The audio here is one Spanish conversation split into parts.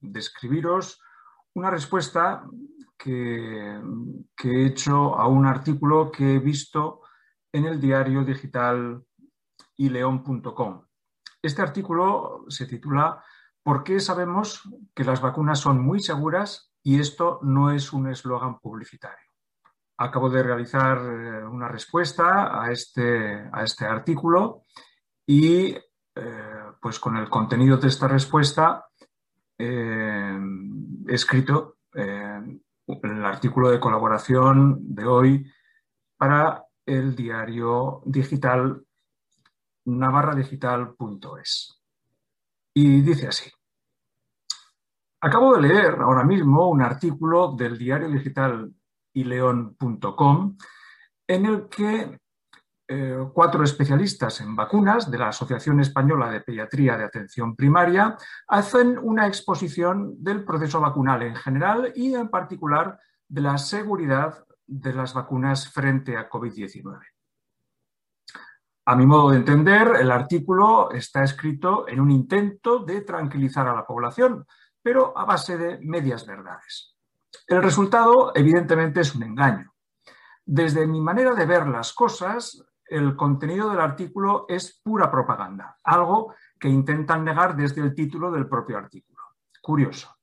describiros una respuesta que, he hecho a un artículo que he visto en el diario digital ileón.com. Este artículo se titula ¿Por qué sabemos que las vacunas son muy seguras y esto no es un eslogan publicitario? Acabo de realizar eh, una respuesta a este, a este artículo y eh, pues con el contenido de esta respuesta eh, escrito el artículo de colaboración de hoy para el diario digital navarradigital.es. Y dice así. Acabo de leer ahora mismo un artículo del diario digital ileón.com en el que eh, cuatro especialistas en vacunas de la Asociación Española de Pediatría de Atención Primaria hacen una exposición del proceso vacunal en general y en particular de la seguridad de las vacunas frente a COVID-19. A mi modo de entender, el artículo está escrito en un intento de tranquilizar a la población, pero a base de medias verdades. El resultado, evidentemente, es un engaño. Desde mi manera de ver las cosas, el contenido del artículo es pura propaganda, algo que intentan negar desde el título del propio artículo. Curioso.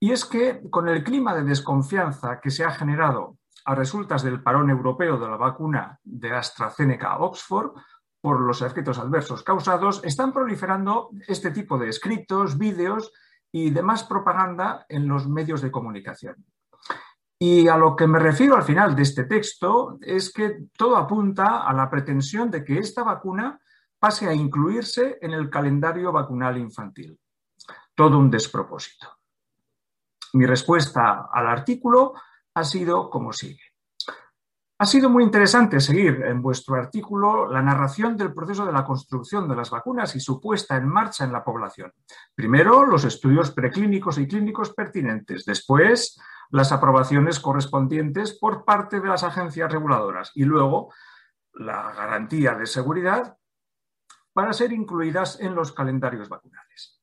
Y es que con el clima de desconfianza que se ha generado a resultas del parón europeo de la vacuna de AstraZeneca-Oxford por los efectos adversos causados, están proliferando este tipo de escritos, vídeos y demás propaganda en los medios de comunicación. Y a lo que me refiero al final de este texto es que todo apunta a la pretensión de que esta vacuna pase a incluirse en el calendario vacunal infantil. Todo un despropósito. Mi respuesta al artículo ha sido como sigue. Ha sido muy interesante seguir en vuestro artículo la narración del proceso de la construcción de las vacunas y su puesta en marcha en la población. Primero, los estudios preclínicos y clínicos pertinentes. Después, las aprobaciones correspondientes por parte de las agencias reguladoras. Y luego, la garantía de seguridad para ser incluidas en los calendarios vacunales.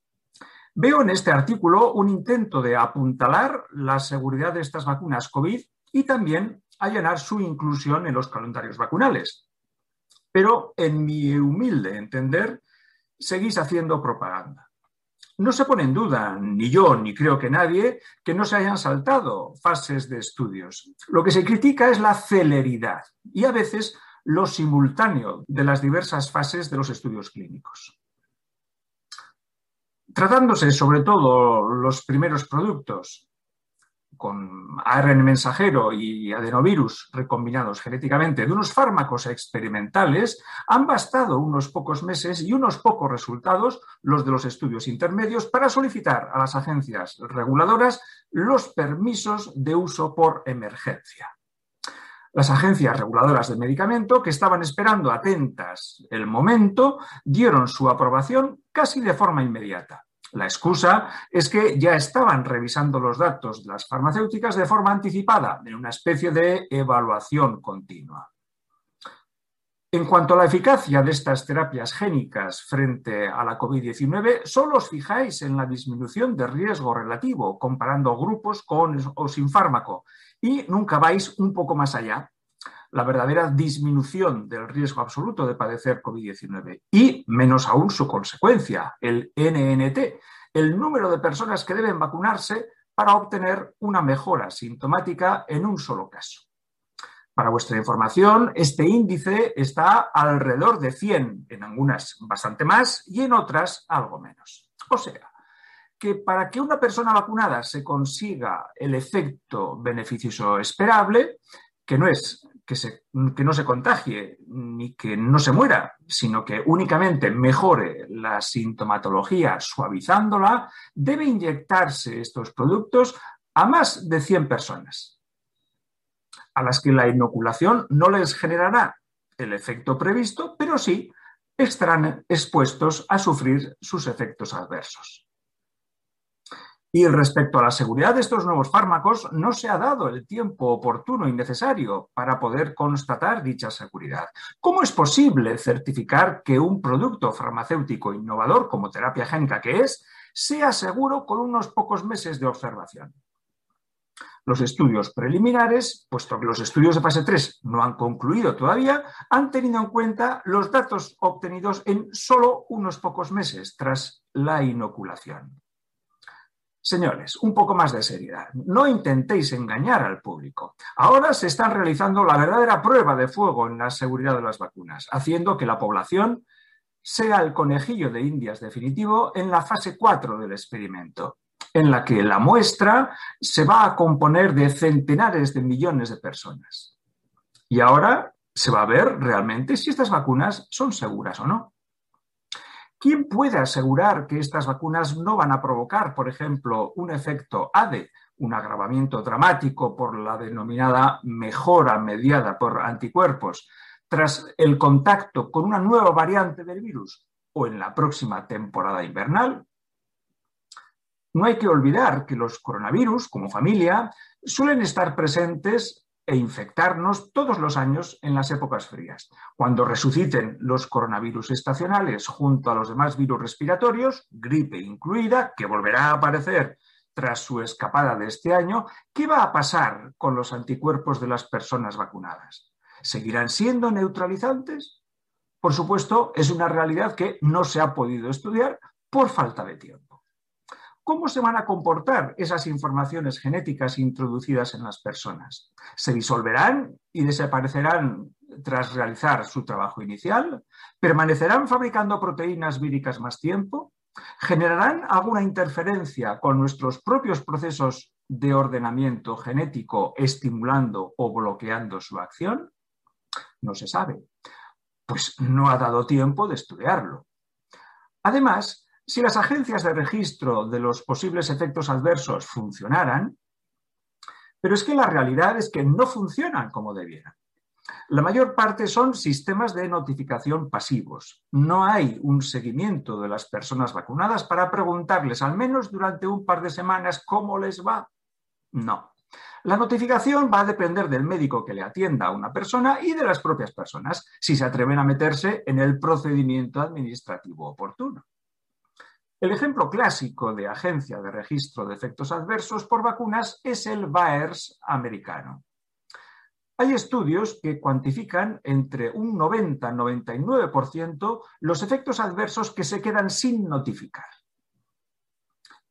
Veo en este artículo un intento de apuntalar la seguridad de estas vacunas COVID y también allanar su inclusión en los calendarios vacunales. Pero en mi humilde entender, seguís haciendo propaganda. No se pone en duda, ni yo, ni creo que nadie, que no se hayan saltado fases de estudios. Lo que se critica es la celeridad y a veces lo simultáneo de las diversas fases de los estudios clínicos. Tratándose sobre todo los primeros productos con ARN mensajero y adenovirus recombinados genéticamente de unos fármacos experimentales, han bastado unos pocos meses y unos pocos resultados, los de los estudios intermedios, para solicitar a las agencias reguladoras los permisos de uso por emergencia. Las agencias reguladoras de medicamento, que estaban esperando atentas el momento, dieron su aprobación casi de forma inmediata. La excusa es que ya estaban revisando los datos de las farmacéuticas de forma anticipada, en una especie de evaluación continua. En cuanto a la eficacia de estas terapias génicas frente a la COVID-19, solo os fijáis en la disminución de riesgo relativo comparando grupos con o sin fármaco y nunca vais un poco más allá, la verdadera disminución del riesgo absoluto de padecer COVID-19 y menos aún su consecuencia, el NNT, el número de personas que deben vacunarse para obtener una mejora sintomática en un solo caso. Para vuestra información, este índice está alrededor de 100, en algunas bastante más y en otras algo menos. O sea, que para que una persona vacunada se consiga el efecto beneficioso esperable, que no es que, no se contagie ni que no se muera, sino que únicamente mejore la sintomatología suavizándola, debe inyectarse estos productos a más de 100 personas, a las que la inoculación no les generará el efecto previsto, pero sí estarán expuestos a sufrir sus efectos adversos. Y respecto a la seguridad de estos nuevos fármacos, no se ha dado el tiempo oportuno y necesario para poder constatar dicha seguridad. ¿Cómo es posible certificar que un producto farmacéutico innovador como terapia génica que es, sea seguro con unos pocos meses de observación. Los estudios preliminares, puesto que los estudios de fase 3 no han concluido todavía, han tenido en cuenta los datos obtenidos en solo unos pocos meses tras la inoculación. Señores, un poco más de seriedad. No intentéis engañar al público. Ahora se está realizando la verdadera prueba de fuego en la seguridad de las vacunas, haciendo que la población sea el conejillo de indias definitivo en la fase 4 del experimento, en la que la muestra se va a componer de centenares de millones de personas. Y ahora se va a ver realmente si estas vacunas son seguras o no. ¿Quién puede asegurar que estas vacunas no van a provocar, por ejemplo, un efecto ADE, un agravamiento dramático por la denominada mejora mediada por anticuerpos, tras el contacto con una nueva variante del virus o en la próxima temporada invernal? No hay que olvidar que los coronavirus, como familia, suelen estar presentes e infectarnos todos los años en las épocas frías. Cuando resuciten los coronavirus estacionales junto a los demás virus respiratorios, gripe incluida, que volverá a aparecer tras su escapada de este año, ¿qué va a pasar con los anticuerpos de las personas vacunadas? ¿Seguirán siendo neutralizantes? Por supuesto, es una realidad que no se ha podido estudiar por falta de tiempo. ¿Cómo se van a comportar esas informaciones genéticas introducidas en las personas? ¿Se disolverán y desaparecerán tras realizar su trabajo inicial? ¿Permanecerán fabricando proteínas víricas más tiempo? ¿Generarán alguna interferencia con nuestros propios procesos de ordenamiento genético estimulando o bloqueando su acción? No se sabe, pues no ha dado tiempo de estudiarlo. Además, si las agencias de registro de los posibles efectos adversos funcionaran, pero es que la realidad es que no funcionan como debieran. La mayor parte son sistemas de notificación pasivos. No hay un seguimiento de las personas vacunadas para preguntarles al menos durante un par de semanas cómo les va. No. La notificación va a depender del médico que le atienda a una persona y de las propias personas, si se atreven a meterse en el procedimiento administrativo oportuno. El ejemplo clásico de agencia de registro de efectos adversos por vacunas es el VAERS americano. Hay estudios que cuantifican entre un 90-99% los efectos adversos que se quedan sin notificar.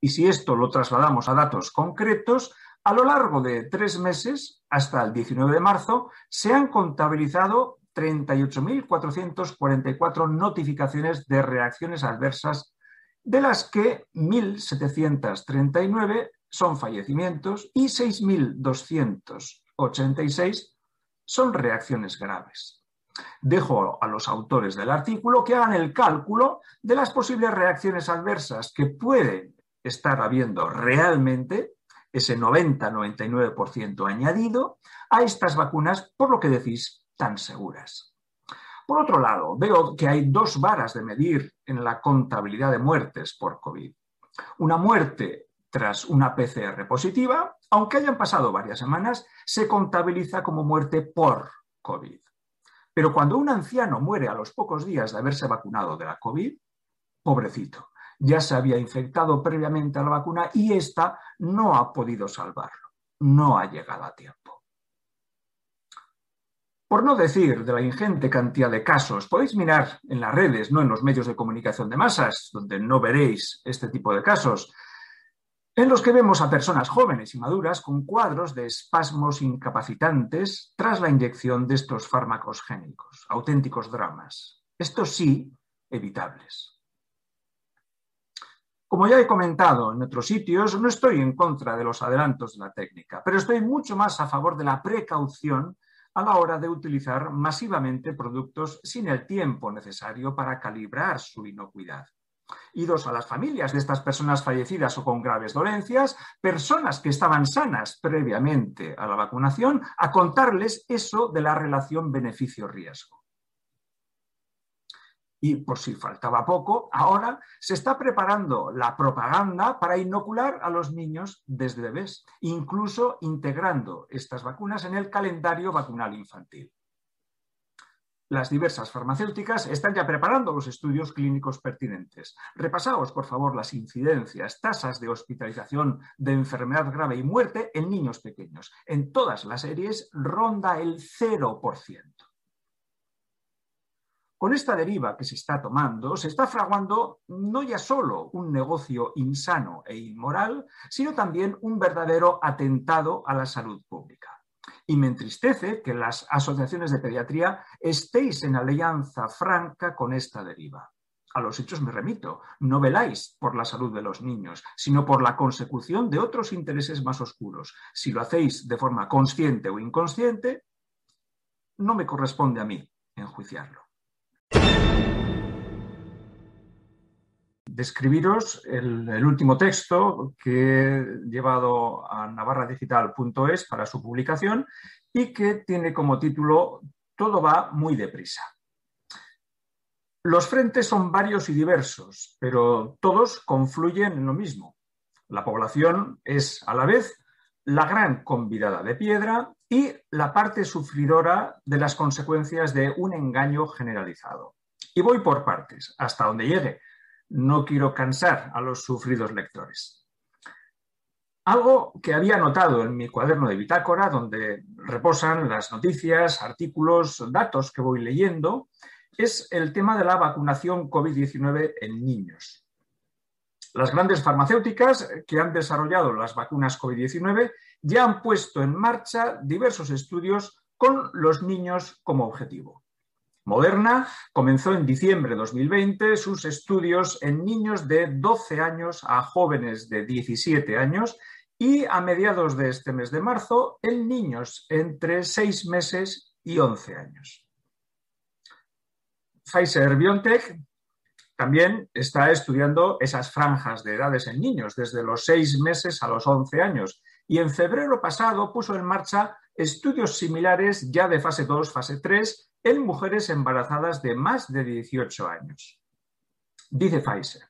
Y si esto lo trasladamos a datos concretos, a lo largo de tres meses, hasta el 19 de marzo, se han contabilizado 38.444 notificaciones de reacciones adversas de las que 1.739 son fallecimientos y 6.286 son reacciones graves. Dejo a los autores del artículo que hagan el cálculo de las posibles reacciones adversas que pueden estar habiendo realmente, ese 90-99% añadido, a estas vacunas, por lo que decís, tan seguras. Por otro lado, veo que hay dos varas de medir en la contabilidad de muertes por COVID. Una muerte tras una PCR positiva, aunque hayan pasado varias semanas, se contabiliza como muerte por COVID. Pero cuando un anciano muere a los pocos días de haberse vacunado de la COVID, pobrecito, ya se había infectado previamente a la vacuna y ésta no ha podido salvarlo, no ha llegado a tiempo. Por no decir de la ingente cantidad de casos, podéis mirar en las redes, no en los medios de comunicación de masas, donde no veréis este tipo de casos, en los que vemos a personas jóvenes y maduras con cuadros de espasmos incapacitantes tras la inyección de estos fármacos génicos, auténticos dramas. Estos sí, evitables. Como ya he comentado en otros sitios, no estoy en contra de los adelantos de la técnica, pero estoy mucho más a favor de la precaución a la hora de utilizar masivamente productos sin el tiempo necesario para calibrar su inocuidad. Y dos, a las familias de estas personas fallecidas o con graves dolencias, personas que estaban sanas previamente a la vacunación, a contarles eso de la relación beneficio-riesgo. Y por si faltaba poco, ahora se está preparando la propaganda para inocular a los niños desde bebés, incluso integrando estas vacunas en el calendario vacunal infantil. las diversas farmacéuticas están ya preparando los estudios clínicos pertinentes. Repasaos, por favor, las incidencias, tasas de hospitalización de enfermedad grave y muerte en niños pequeños. En todas las series ronda el 0%. Con esta deriva que se está tomando, se está fraguando no ya solo un negocio insano e inmoral, sino también un verdadero atentado a la salud pública. Y me entristece que las asociaciones de pediatría estéis en alianza franca con esta deriva. A los hechos me remito. No veláis por la salud de los niños, sino por la consecución de otros intereses más oscuros. Si lo hacéis de forma consciente o inconsciente, no me corresponde a mí enjuiciarlo. Describiros el, último texto que he llevado a navarradigital.es para su publicación y que tiene como título Todo va muy deprisa. Los frentes son varios y diversos, pero todos confluyen en lo mismo. La población es a la vez la gran convidada de piedra y la parte sufridora de las consecuencias de un engaño generalizado. Y voy por partes, hasta donde llegue, no quiero cansar a los sufridos lectores. Algo que había notado en mi cuaderno de bitácora, donde reposan las noticias, artículos, datos que voy leyendo, es el tema de la vacunación COVID-19 en niños. Las grandes farmacéuticas que han desarrollado las vacunas COVID-19 ya han puesto en marcha diversos estudios con los niños como objetivo. Moderna comenzó en diciembre de 2020 sus estudios en niños de 12 años a jóvenes de 17 años y a mediados de este mes de marzo en niños entre 6 meses y 11 años. Pfizer BioNTech también está estudiando esas franjas de edades en niños, desde los 6 meses a los 11 años, y en febrero pasado puso en marcha estudios similares ya de fase 2, fase 3 en mujeres embarazadas de más de 18 años. Dice Pfizer,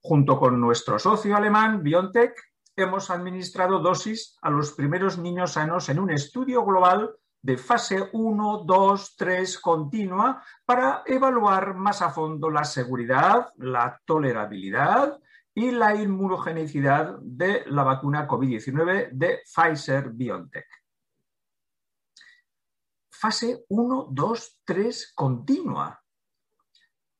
junto con nuestro socio alemán BioNTech, hemos administrado dosis a los primeros niños sanos en un estudio global de fase 1, 2, 3 continua para evaluar más a fondo la seguridad, la tolerabilidad y la inmunogenicidad de la vacuna COVID-19 de Pfizer BioNTech fase 1, 2, 3 continua.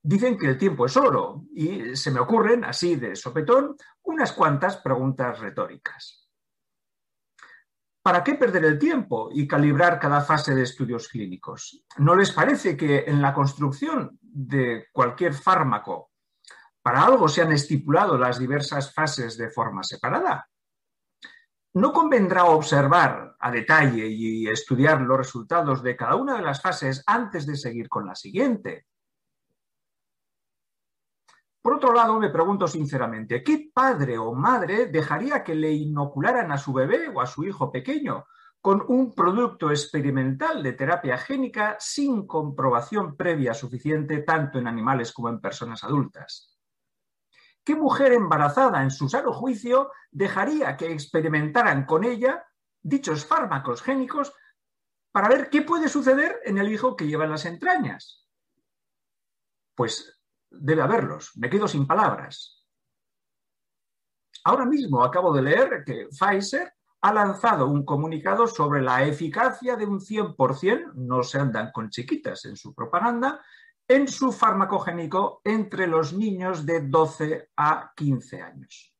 Dicen que el tiempo es oro y se me ocurren, así de sopetón, unas cuantas preguntas retóricas. ¿Para qué perder el tiempo y calibrar cada fase de estudios clínicos? ¿No les parece que en la construcción de cualquier fármaco para algo se han estipulado las diversas fases de forma separada? ¿No convendrá observar a detalle y estudiar los resultados de cada una de las fases antes de seguir con la siguiente? Por otro lado, me pregunto sinceramente, ¿qué padre o madre dejaría que le inocularan a su bebé o a su hijo pequeño con un producto experimental de terapia génica sin comprobación previa suficiente tanto en animales como en personas adultas? ¿Qué mujer embarazada en su sano juicio dejaría que experimentaran con ella dichos fármacos génicos para ver qué puede suceder en el hijo que lleva en las entrañas? Pues debe haberlos, me quedo sin palabras. Ahora mismo acabo de leer que Pfizer ha lanzado un comunicado sobre la eficacia de un 100%, no se andan con chiquitas en su propaganda, en su farmacogénico entre los niños de 12 a 15 años.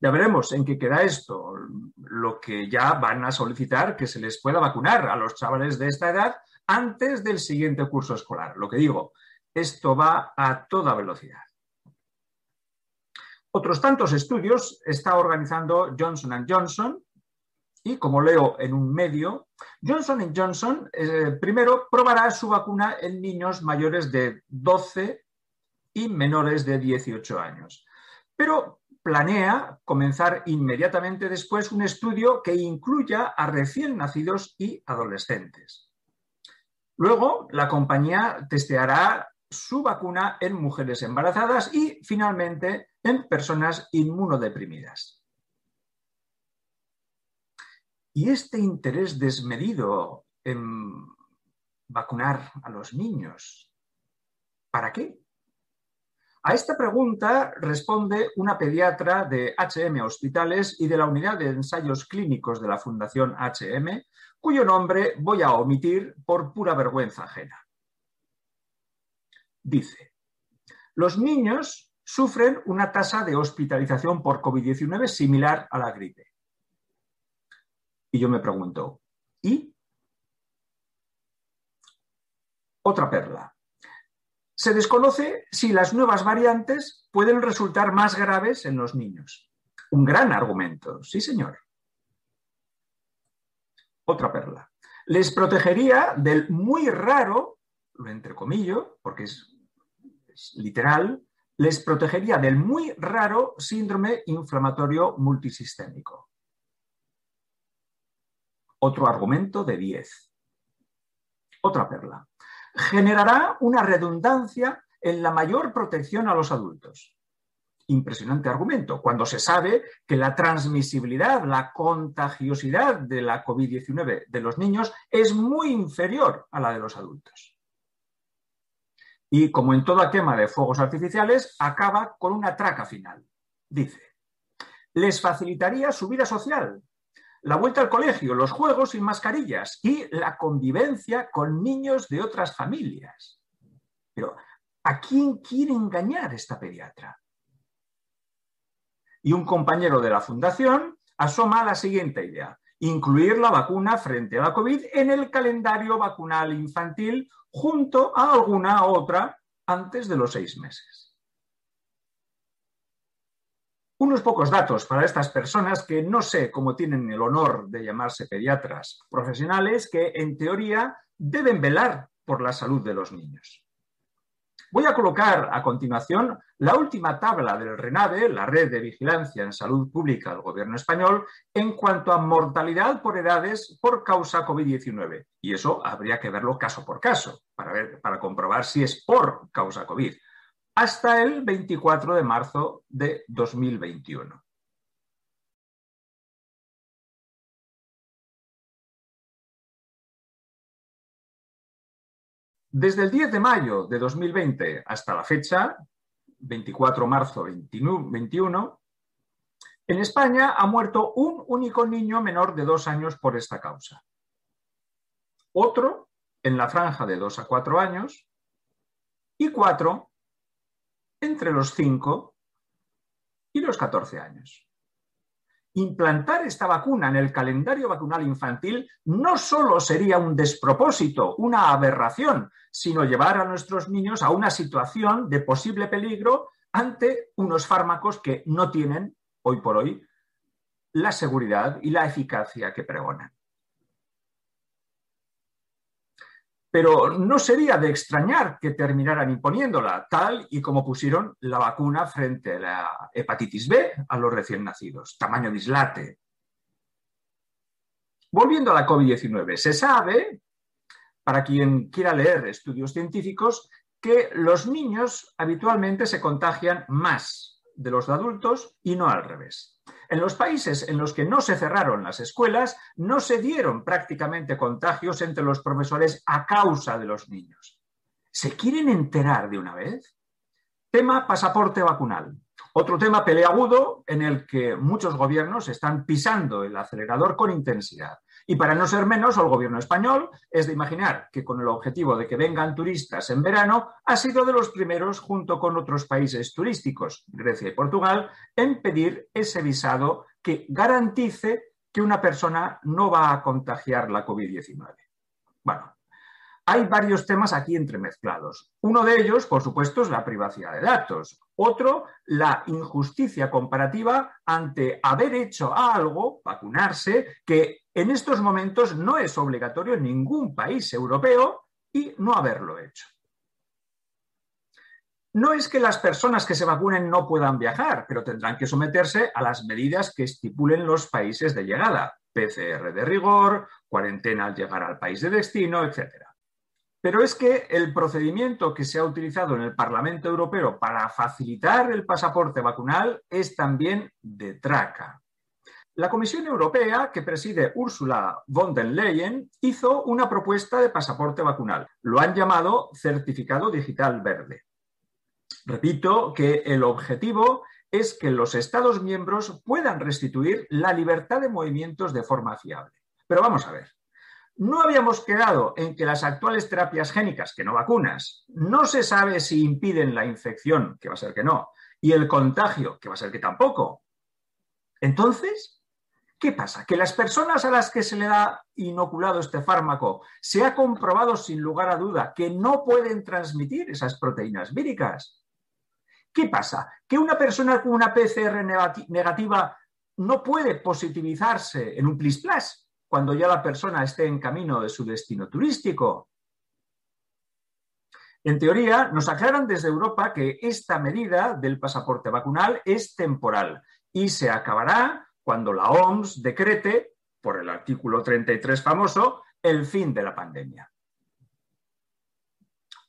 Ya veremos en qué queda esto, lo que ya van a solicitar que se les pueda vacunar a los chavales de esta edad antes del siguiente curso escolar. Lo que digo, esto va a toda velocidad. Otros tantos estudios está organizando Johnson Johnson y, como leo en un medio, Johnson Johnson eh, primero probará su vacuna en niños mayores de 12 y menores de 18 años. Pero planea comenzar inmediatamente después un estudio que incluya a recién nacidos y adolescentes. Luego, la compañía testeará su vacuna en mujeres embarazadas y, finalmente, en personas inmunodeprimidas. Y este interés desmedido en vacunar a los niños? ¿Para qué? A esta pregunta responde una pediatra de HM Hospitales y de la Unidad de Ensayos Clínicos de la Fundación HM, cuyo nombre voy a omitir por pura vergüenza ajena. Dice, los niños sufren una tasa de hospitalización por COVID-19 similar a la gripe. Y yo me pregunto, ¿y? Otra perla. Se desconoce si las nuevas variantes pueden resultar más graves en los niños. Un gran argumento, sí señor. Otra perla. Les protegería del muy raro, lo entrecomillo, porque es, es literal, les protegería del muy raro síndrome inflamatorio multisistémico. Otro argumento de 10. Otra perla generará una redundancia en la mayor protección a los adultos. Impresionante argumento, cuando se sabe que la transmisibilidad, la contagiosidad de la COVID-19 de los niños es muy inferior a la de los adultos. Y como en toda quema de fuegos artificiales, acaba con una traca final. Dice, les facilitaría su vida social, la vuelta al colegio, los juegos sin mascarillas y la convivencia con niños de otras familias. Pero, ¿a quién quiere engañar esta pediatra? Y un compañero de la fundación asoma la siguiente idea, incluir la vacuna frente a la COVID en el calendario vacunal infantil junto a alguna otra antes de los seis meses unos pocos datos para estas personas que no sé cómo tienen el honor de llamarse pediatras profesionales que en teoría deben velar por la salud de los niños. Voy a colocar a continuación la última tabla del RENAVE, la Red de Vigilancia en Salud Pública del Gobierno español, en cuanto a mortalidad por edades por causa COVID-19. Y eso habría que verlo caso por caso para, ver, para comprobar si es por causa COVID hasta el 24 de marzo de 2021. Desde el 10 de mayo de 2020 hasta la fecha, 24 de marzo 2021, en España ha muerto un único niño menor de dos años por esta causa. Otro en la franja de dos a cuatro años y cuatro entre los 5 y los 14 años. Implantar esta vacuna en el calendario vacunal infantil no solo sería un despropósito, una aberración, sino llevar a nuestros niños a una situación de posible peligro ante unos fármacos que no tienen, hoy por hoy, la seguridad y la eficacia que pregonan. Pero no sería de extrañar que terminaran imponiéndola, tal y como pusieron la vacuna frente a la hepatitis B a los recién nacidos, tamaño dislate. Volviendo a la COVID-19, se sabe, para quien quiera leer estudios científicos, que los niños habitualmente se contagian más de los adultos y no al revés. En los países en los que no se cerraron las escuelas, no se dieron prácticamente contagios entre los profesores a causa de los niños. ¿Se quieren enterar de una vez? Tema pasaporte vacunal. Otro tema peleagudo en el que muchos gobiernos están pisando el acelerador con intensidad. Y para no ser menos, el gobierno español es de imaginar que con el objetivo de que vengan turistas en verano, ha sido de los primeros, junto con otros países turísticos, Grecia y Portugal, en pedir ese visado que garantice que una persona no va a contagiar la COVID-19. Bueno, hay varios temas aquí entremezclados. Uno de ellos, por supuesto, es la privacidad de datos. Otro, la injusticia comparativa ante haber hecho algo, vacunarse, que en estos momentos no es obligatorio en ningún país europeo y no haberlo hecho. No es que las personas que se vacunen no puedan viajar, pero tendrán que someterse a las medidas que estipulen los países de llegada, PCR de rigor, cuarentena al llegar al país de destino, etc. Pero es que el procedimiento que se ha utilizado en el Parlamento Europeo para facilitar el pasaporte vacunal es también de traca. La Comisión Europea, que preside Ursula von der Leyen, hizo una propuesta de pasaporte vacunal. Lo han llamado certificado digital verde. Repito que el objetivo es que los Estados miembros puedan restituir la libertad de movimientos de forma fiable. Pero vamos a ver, no habíamos quedado en que las actuales terapias génicas, que no vacunas, no se sabe si impiden la infección, que va a ser que no, y el contagio, que va a ser que tampoco. Entonces, ¿qué pasa? Que las personas a las que se le ha inoculado este fármaco se ha comprobado sin lugar a duda que no pueden transmitir esas proteínas víricas. ¿Qué pasa? Que una persona con una PCR negativa no puede positivizarse en un plis plus cuando ya la persona esté en camino de su destino turístico. En teoría, nos aclaran desde Europa que esta medida del pasaporte vacunal es temporal y se acabará cuando la OMS decrete, por el artículo 33 famoso, el fin de la pandemia.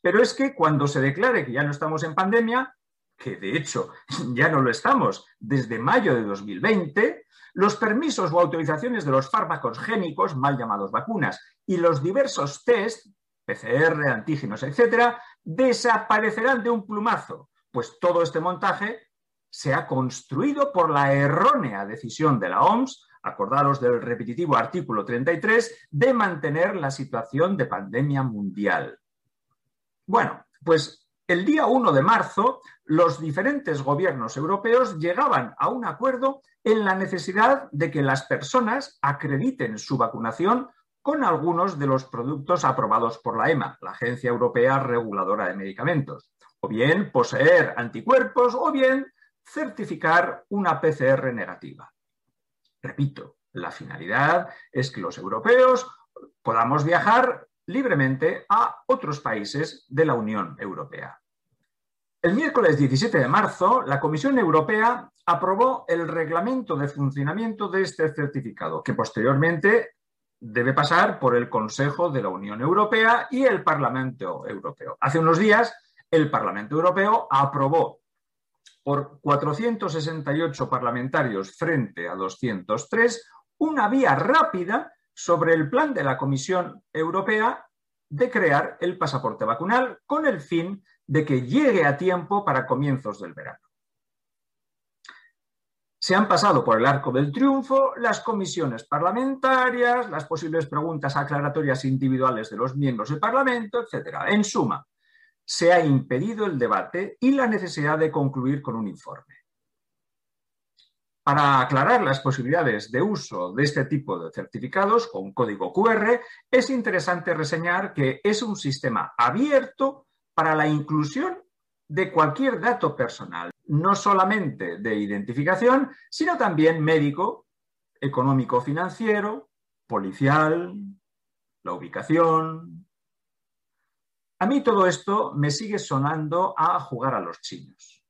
Pero es que cuando se declare que ya no estamos en pandemia, que de hecho ya no lo estamos desde mayo de 2020, los permisos o autorizaciones de los fármacos génicos, mal llamados vacunas, y los diversos test, PCR, antígenos, etcétera, desaparecerán de un plumazo, pues todo este montaje se ha construido por la errónea decisión de la OMS, acordaros del repetitivo artículo 33, de mantener la situación de pandemia mundial. Bueno, pues el día 1 de marzo, los diferentes gobiernos europeos llegaban a un acuerdo en la necesidad de que las personas acrediten su vacunación con algunos de los productos aprobados por la EMA, la Agencia Europea Reguladora de Medicamentos, o bien poseer anticuerpos o bien certificar una PCR negativa. Repito, la finalidad es que los europeos podamos viajar libremente a otros países de la Unión Europea. El miércoles 17 de marzo, la Comisión Europea aprobó el reglamento de funcionamiento de este certificado, que posteriormente debe pasar por el Consejo de la Unión Europea y el Parlamento Europeo. Hace unos días, el Parlamento Europeo aprobó por 468 parlamentarios frente a 203 una vía rápida sobre el plan de la Comisión Europea de crear el pasaporte vacunal con el fin de que llegue a tiempo para comienzos del verano. Se han pasado por el arco del triunfo las comisiones parlamentarias, las posibles preguntas aclaratorias individuales de los miembros del Parlamento, etc. En suma, se ha impedido el debate y la necesidad de concluir con un informe. Para aclarar las posibilidades de uso de este tipo de certificados con código QR, es interesante reseñar que es un sistema abierto para la inclusión de cualquier dato personal, no solamente de identificación, sino también médico, económico financiero, policial, la ubicación. A mí todo esto me sigue sonando a jugar a los chinos.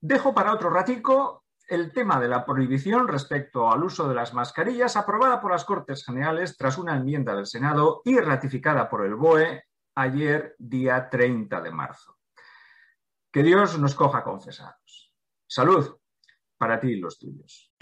Dejo para otro ratico el tema de la prohibición respecto al uso de las mascarillas aprobada por las Cortes Generales tras una enmienda del Senado y ratificada por el BOE ayer, día 30 de marzo. Que Dios nos coja confesados. Salud para ti y los tuyos.